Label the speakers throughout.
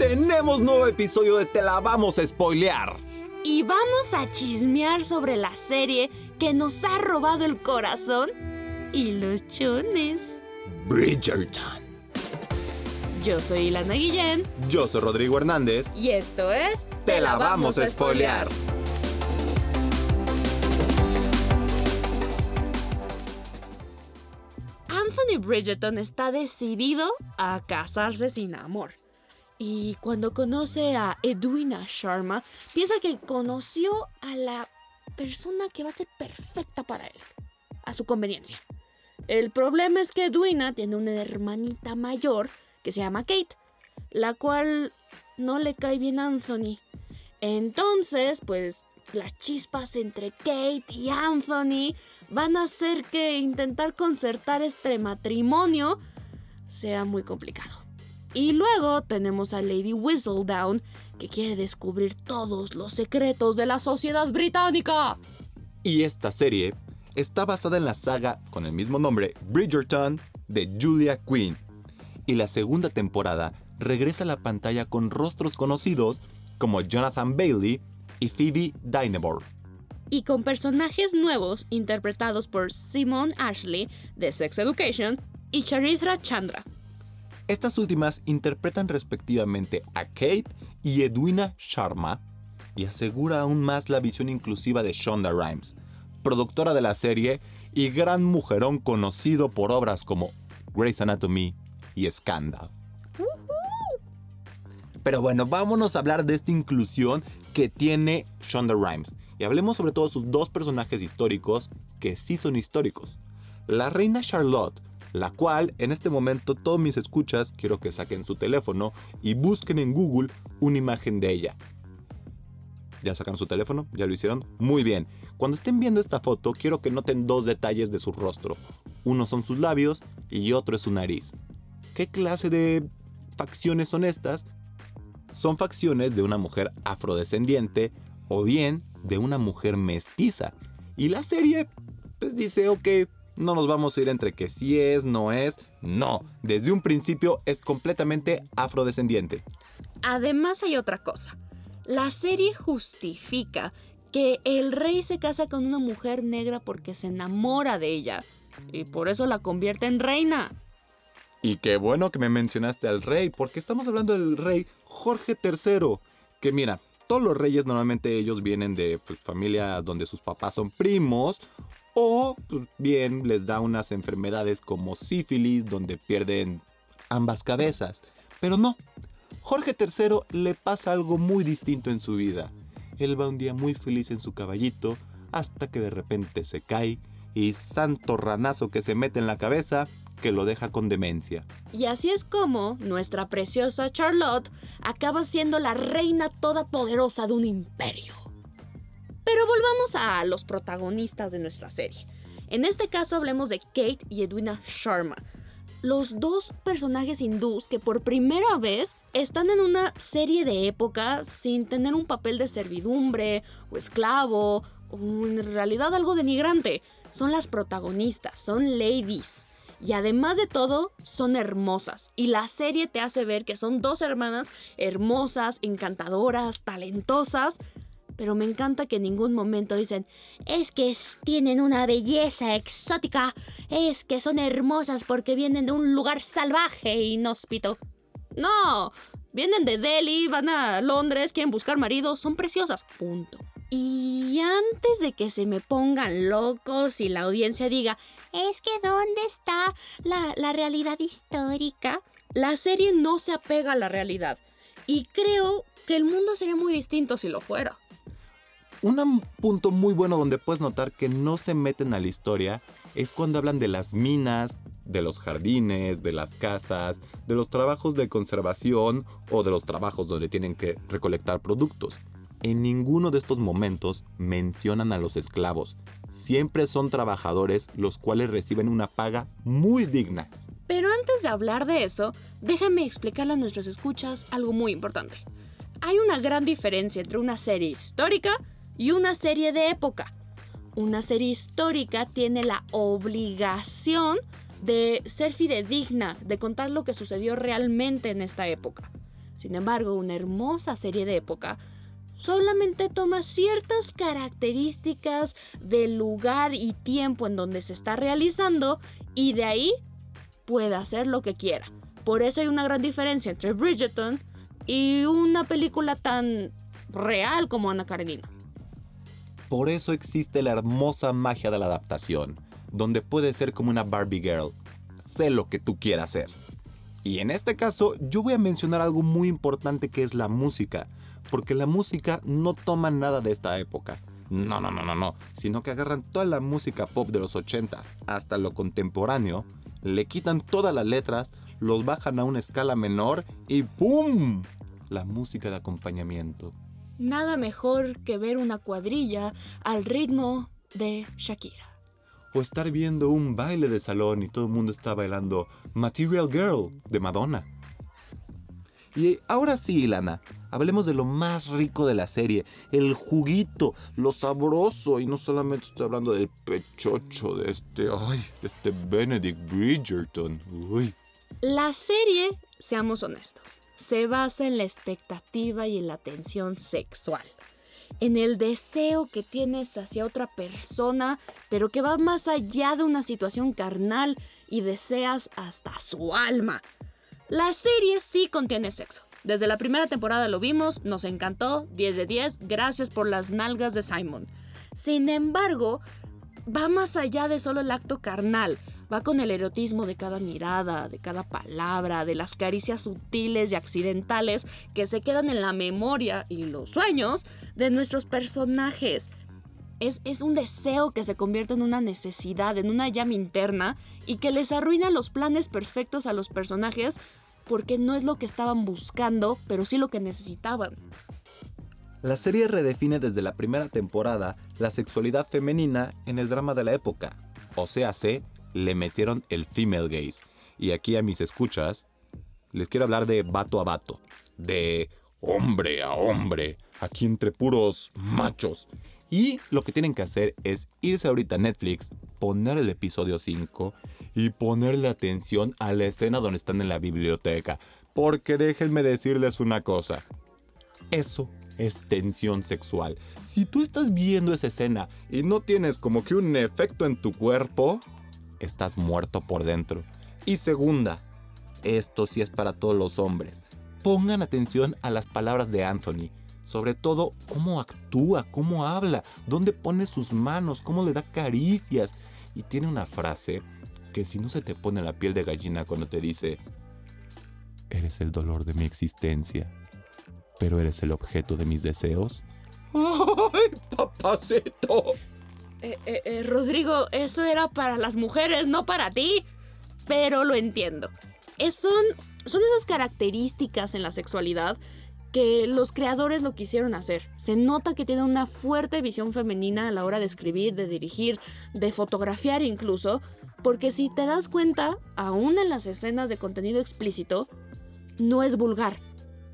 Speaker 1: tenemos nuevo episodio de Te la vamos a spoilear.
Speaker 2: Y vamos a chismear sobre la serie que nos ha robado el corazón y los chones.
Speaker 1: Bridgerton.
Speaker 2: Yo soy Ilana Guillén.
Speaker 1: Yo soy Rodrigo Hernández.
Speaker 2: Y esto es
Speaker 1: Te la vamos a spoilear.
Speaker 2: Anthony Bridgerton está decidido a casarse sin amor. Y cuando conoce a Edwina Sharma, piensa que conoció a la persona que va a ser perfecta para él, a su conveniencia. El problema es que Edwina tiene una hermanita mayor que se llama Kate, la cual no le cae bien a Anthony. Entonces, pues las chispas entre Kate y Anthony van a hacer que intentar concertar este matrimonio sea muy complicado. Y luego tenemos a Lady Whistledown, que quiere descubrir todos los secretos de la sociedad británica.
Speaker 1: Y esta serie está basada en la saga con el mismo nombre, Bridgerton, de Julia Quinn. Y la segunda temporada regresa a la pantalla con rostros conocidos como Jonathan Bailey y Phoebe Dynevor.
Speaker 2: Y con personajes nuevos interpretados por Simone Ashley de Sex Education y Charithra Chandra.
Speaker 1: Estas últimas interpretan respectivamente a Kate y Edwina Sharma y asegura aún más la visión inclusiva de Shonda Rhimes, productora de la serie y gran mujerón conocido por obras como Grey's Anatomy y Scandal. Pero bueno, vámonos a hablar de esta inclusión que tiene Shonda Rhimes. Y hablemos sobre todo de sus dos personajes históricos que sí son históricos. La reina Charlotte la cual en este momento todos mis escuchas quiero que saquen su teléfono y busquen en Google una imagen de ella. ¿Ya sacan su teléfono? ¿Ya lo hicieron? Muy bien. Cuando estén viendo esta foto, quiero que noten dos detalles de su rostro. Uno son sus labios y otro es su nariz. ¿Qué clase de facciones son estas? Son facciones de una mujer afrodescendiente o bien de una mujer mestiza. Y la serie, pues dice, ok, no nos vamos a ir entre que sí es, no es. No, desde un principio es completamente afrodescendiente.
Speaker 2: Además hay otra cosa. La serie justifica que el rey se casa con una mujer negra porque se enamora de ella y por eso la convierte en reina.
Speaker 1: Y qué bueno que me mencionaste al rey, porque estamos hablando del rey Jorge III, que mira, todos los reyes normalmente ellos vienen de pues, familias donde sus papás son primos o pues, bien les da unas enfermedades como sífilis donde pierden ambas cabezas. Pero no, Jorge III le pasa algo muy distinto en su vida. Él va un día muy feliz en su caballito hasta que de repente se cae y santo ranazo que se mete en la cabeza que lo deja con demencia.
Speaker 2: Y así es como nuestra preciosa Charlotte acaba siendo la reina todopoderosa de un imperio. Pero volvamos a los protagonistas de nuestra serie. En este caso hablemos de Kate y Edwina Sharma, los dos personajes hindús que por primera vez están en una serie de época sin tener un papel de servidumbre o esclavo o en realidad algo denigrante. Son las protagonistas, son ladies. Y además de todo, son hermosas. Y la serie te hace ver que son dos hermanas hermosas, encantadoras, talentosas, pero me encanta que en ningún momento dicen, es que tienen una belleza exótica, es que son hermosas porque vienen de un lugar salvaje e inhóspito. No, vienen de Delhi, van a Londres, quieren buscar marido, son preciosas, punto. Y antes de que se me pongan locos y la audiencia diga, es que ¿dónde está la, la realidad histórica? La serie no se apega a la realidad. Y creo que el mundo sería muy distinto si lo fuera.
Speaker 1: Un punto muy bueno donde puedes notar que no se meten a la historia es cuando hablan de las minas, de los jardines, de las casas, de los trabajos de conservación o de los trabajos donde tienen que recolectar productos. En ninguno de estos momentos mencionan a los esclavos. Siempre son trabajadores los cuales reciben una paga muy digna.
Speaker 2: Pero antes de hablar de eso, déjame explicarle a nuestros escuchas algo muy importante. Hay una gran diferencia entre una serie histórica y una serie de época. Una serie histórica tiene la obligación de ser fidedigna, de contar lo que sucedió realmente en esta época. Sin embargo, una hermosa serie de época solamente toma ciertas características del lugar y tiempo en donde se está realizando y de ahí puede hacer lo que quiera. Por eso hay una gran diferencia entre Bridgerton y una película tan real como Ana Karenina.
Speaker 1: Por eso existe la hermosa magia de la adaptación, donde puedes ser como una Barbie Girl. Sé lo que tú quieras ser. Y en este caso, yo voy a mencionar algo muy importante que es la música, porque la música no toma nada de esta época. No, no, no, no, no, sino que agarran toda la música pop de los 80s hasta lo contemporáneo, le quitan todas las letras, los bajan a una escala menor y ¡pum! La música de acompañamiento.
Speaker 2: Nada mejor que ver una cuadrilla al ritmo de Shakira.
Speaker 1: O estar viendo un baile de salón y todo el mundo está bailando Material Girl de Madonna. Y ahora sí, Lana, hablemos de lo más rico de la serie, el juguito, lo sabroso, y no solamente estoy hablando del pechocho de este, ay, de este Benedict Bridgerton. Uy.
Speaker 2: La serie, seamos honestos, se basa en la expectativa y en la tensión sexual. En el deseo que tienes hacia otra persona, pero que va más allá de una situación carnal y deseas hasta su alma. La serie sí contiene sexo. Desde la primera temporada lo vimos, nos encantó, 10 de 10, gracias por las nalgas de Simon. Sin embargo, va más allá de solo el acto carnal va con el erotismo de cada mirada, de cada palabra, de las caricias sutiles y accidentales que se quedan en la memoria y los sueños de nuestros personajes. Es, es, un deseo que se convierte en una necesidad, en una llama interna y que les arruina los planes perfectos a los personajes porque no es lo que estaban buscando, pero sí lo que necesitaban.
Speaker 1: La serie redefine desde la primera temporada la sexualidad femenina en el drama de la época, o sea, se le metieron el female gaze. Y aquí a mis escuchas les quiero hablar de vato a vato, de hombre a hombre, aquí entre puros machos. Y lo que tienen que hacer es irse ahorita a Netflix, poner el episodio 5 y ponerle atención a la escena donde están en la biblioteca. Porque déjenme decirles una cosa. Eso es tensión sexual. Si tú estás viendo esa escena y no tienes como que un efecto en tu cuerpo, estás muerto por dentro. Y segunda, esto sí es para todos los hombres. Pongan atención a las palabras de Anthony. Sobre todo, cómo actúa, cómo habla, dónde pone sus manos, cómo le da caricias. Y tiene una frase que si no se te pone la piel de gallina cuando te dice, eres el dolor de mi existencia, pero eres el objeto de mis deseos. ¡Ay, papacito!
Speaker 2: Eh, eh, eh, Rodrigo, eso era para las mujeres, no para ti. Pero lo entiendo. son, son esas características en la sexualidad que los creadores lo quisieron hacer. Se nota que tiene una fuerte visión femenina a la hora de escribir, de dirigir, de fotografiar incluso, porque si te das cuenta, aún en las escenas de contenido explícito, no es vulgar.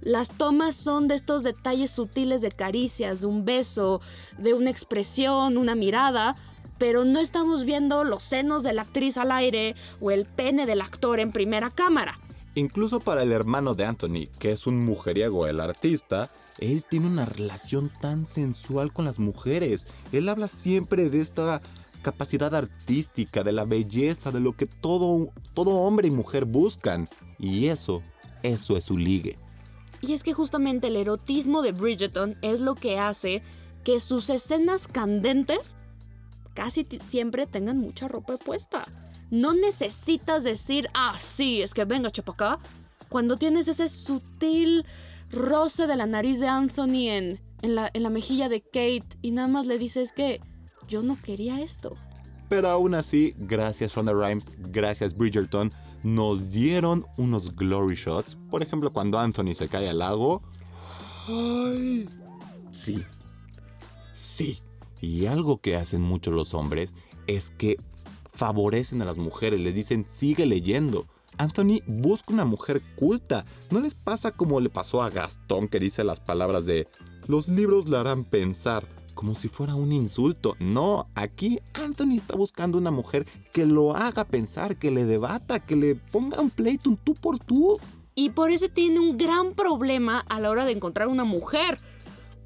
Speaker 2: Las tomas son de estos detalles sutiles de caricias, de un beso, de una expresión, una mirada, pero no estamos viendo los senos de la actriz al aire o el pene del actor en primera cámara.
Speaker 1: Incluso para el hermano de Anthony, que es un mujeriego, el artista, él tiene una relación tan sensual con las mujeres. Él habla siempre de esta capacidad artística, de la belleza, de lo que todo, todo hombre y mujer buscan. Y eso, eso es su ligue.
Speaker 2: Y es que justamente el erotismo de Bridgerton es lo que hace que sus escenas candentes casi siempre tengan mucha ropa puesta. No necesitas decir, ah, sí, es que venga, chapacá. Cuando tienes ese sutil roce de la nariz de Anthony en, en, la, en la mejilla de Kate y nada más le dices que yo no quería esto.
Speaker 1: Pero aún así, gracias Ronda Rhimes, gracias Bridgerton, nos dieron unos glory shots. Por ejemplo, cuando Anthony se cae al lago. ¡Ay! Sí. Sí. Y algo que hacen muchos los hombres es que favorecen a las mujeres, les dicen sigue leyendo. Anthony busca una mujer culta. No les pasa como le pasó a Gastón que dice las palabras de los libros le harán pensar como si fuera un insulto. No, aquí Anthony está buscando una mujer que lo haga pensar, que le debata, que le ponga un pleito, un tú por tú.
Speaker 2: Y por eso tiene un gran problema a la hora de encontrar una mujer.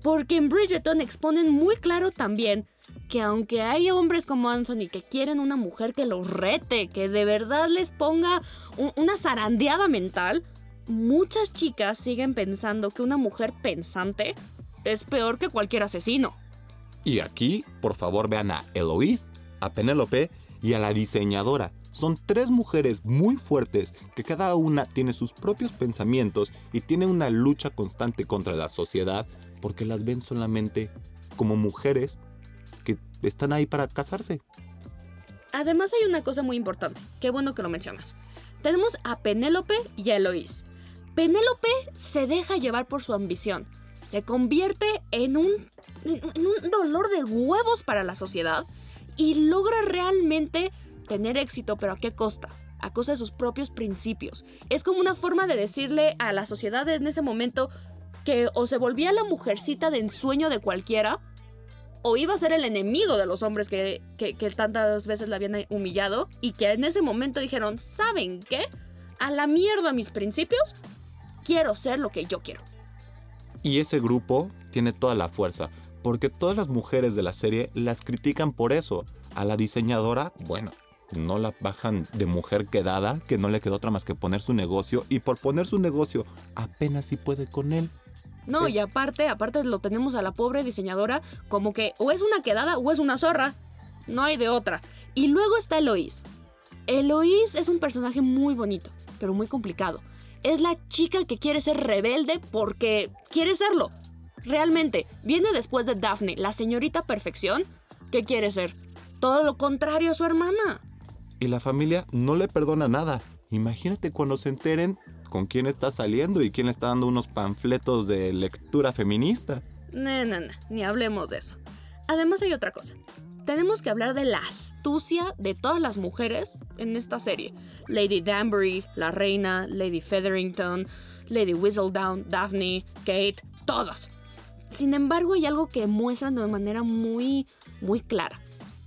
Speaker 2: Porque en Bridgerton exponen muy claro también que aunque hay hombres como Anthony que quieren una mujer que los rete, que de verdad les ponga una zarandeada mental, muchas chicas siguen pensando que una mujer pensante es peor que cualquier asesino.
Speaker 1: Y aquí, por favor, vean a Eloise, a Penélope y a la diseñadora. Son tres mujeres muy fuertes que cada una tiene sus propios pensamientos y tiene una lucha constante contra la sociedad porque las ven solamente como mujeres que están ahí para casarse.
Speaker 2: Además hay una cosa muy importante, qué bueno que lo mencionas. Tenemos a Penélope y a Eloís. Penélope se deja llevar por su ambición, se convierte en un, dolor de huevos para la sociedad y logra realmente tener éxito, pero ¿a qué costa? A costa de sus propios principios. Es como una forma de decirle a la sociedad en ese momento que o se volvía la mujercita de ensueño de cualquiera, o iba a ser el enemigo de los hombres que, que, tantas veces la habían humillado y que en ese momento dijeron, ¿saben qué? A la mierda mis principios, quiero ser lo que yo quiero.
Speaker 1: Y ese grupo tiene toda la fuerza, porque todas las mujeres de la serie las critican por eso. A la diseñadora, bueno, no la bajan de mujer quedada, que no le quedó otra más que poner su negocio, y por poner su negocio apenas si puede con él.
Speaker 2: No, y aparte, aparte lo tenemos a la pobre diseñadora como que o es una quedada o es una zorra. No hay de otra. Y luego está Eloís. Eloís es un personaje muy bonito, pero muy complicado. Es la chica que quiere ser rebelde porque quiere serlo. Realmente, viene después de Daphne, la señorita perfección, que quiere ser todo lo contrario a su hermana.
Speaker 1: Y la familia no le perdona nada. Imagínate cuando se enteren con quién está saliendo y quién le está dando unos panfletos de lectura feminista.
Speaker 2: No, no, no, ni hablemos de eso. Además hay otra cosa. Tenemos que hablar de la astucia de todas las mujeres en esta serie. Lady Danbury, la reina, Lady Featherington, Lady Whistledown, Daphne, Kate, todas. Sin embargo, hay algo que muestran de manera muy, muy clara.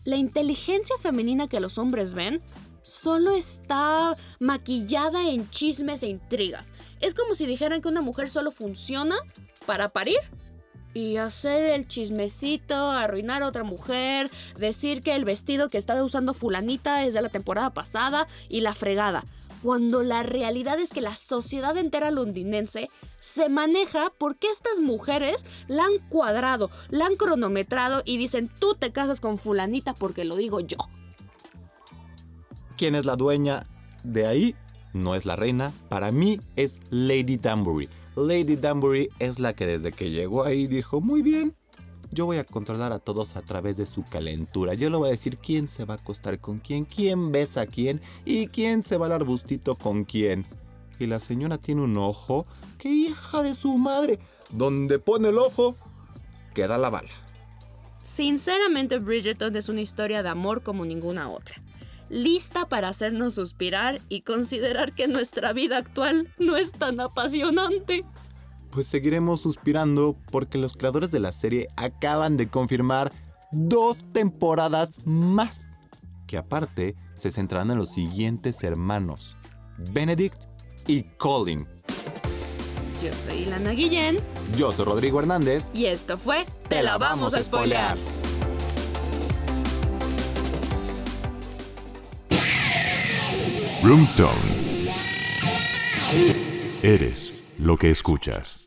Speaker 2: La inteligencia femenina que los hombres ven solo está maquillada en chismes e intrigas. Es como si dijeran que una mujer solo funciona para parir y hacer el chismecito, arruinar a otra mujer, decir que el vestido que está usando fulanita es de la temporada pasada y la fregada. Cuando la realidad es que la sociedad entera londinense se maneja porque estas mujeres la han cuadrado, la han cronometrado y dicen tú te casas con fulanita porque lo digo yo.
Speaker 1: ¿Quién es la dueña de ahí? No es la reina, para mí es Lady Danbury. Lady Danbury es la que desde que llegó ahí dijo, muy bien, yo voy a controlar a todos a través de su calentura. Yo le voy a decir quién se va a acostar con quién, quién besa a quién y quién se va al arbustito con quién. Y la señora tiene un ojo que hija de su madre. Donde pone el ojo, queda la bala.
Speaker 2: Sinceramente, Bridgerton es una historia de amor como ninguna otra lista para hacernos suspirar y considerar que nuestra vida actual no es tan apasionante.
Speaker 1: Pues seguiremos suspirando porque los creadores de la serie acaban de confirmar dos temporadas más, que aparte se centrarán en los siguientes hermanos, Benedict y Colin.
Speaker 2: Yo soy Lana Guillén.
Speaker 1: Yo soy Rodrigo Hernández.
Speaker 2: Y esto fue Te la vamos a spoilear.
Speaker 3: Roomtone. Eres lo que escuchas.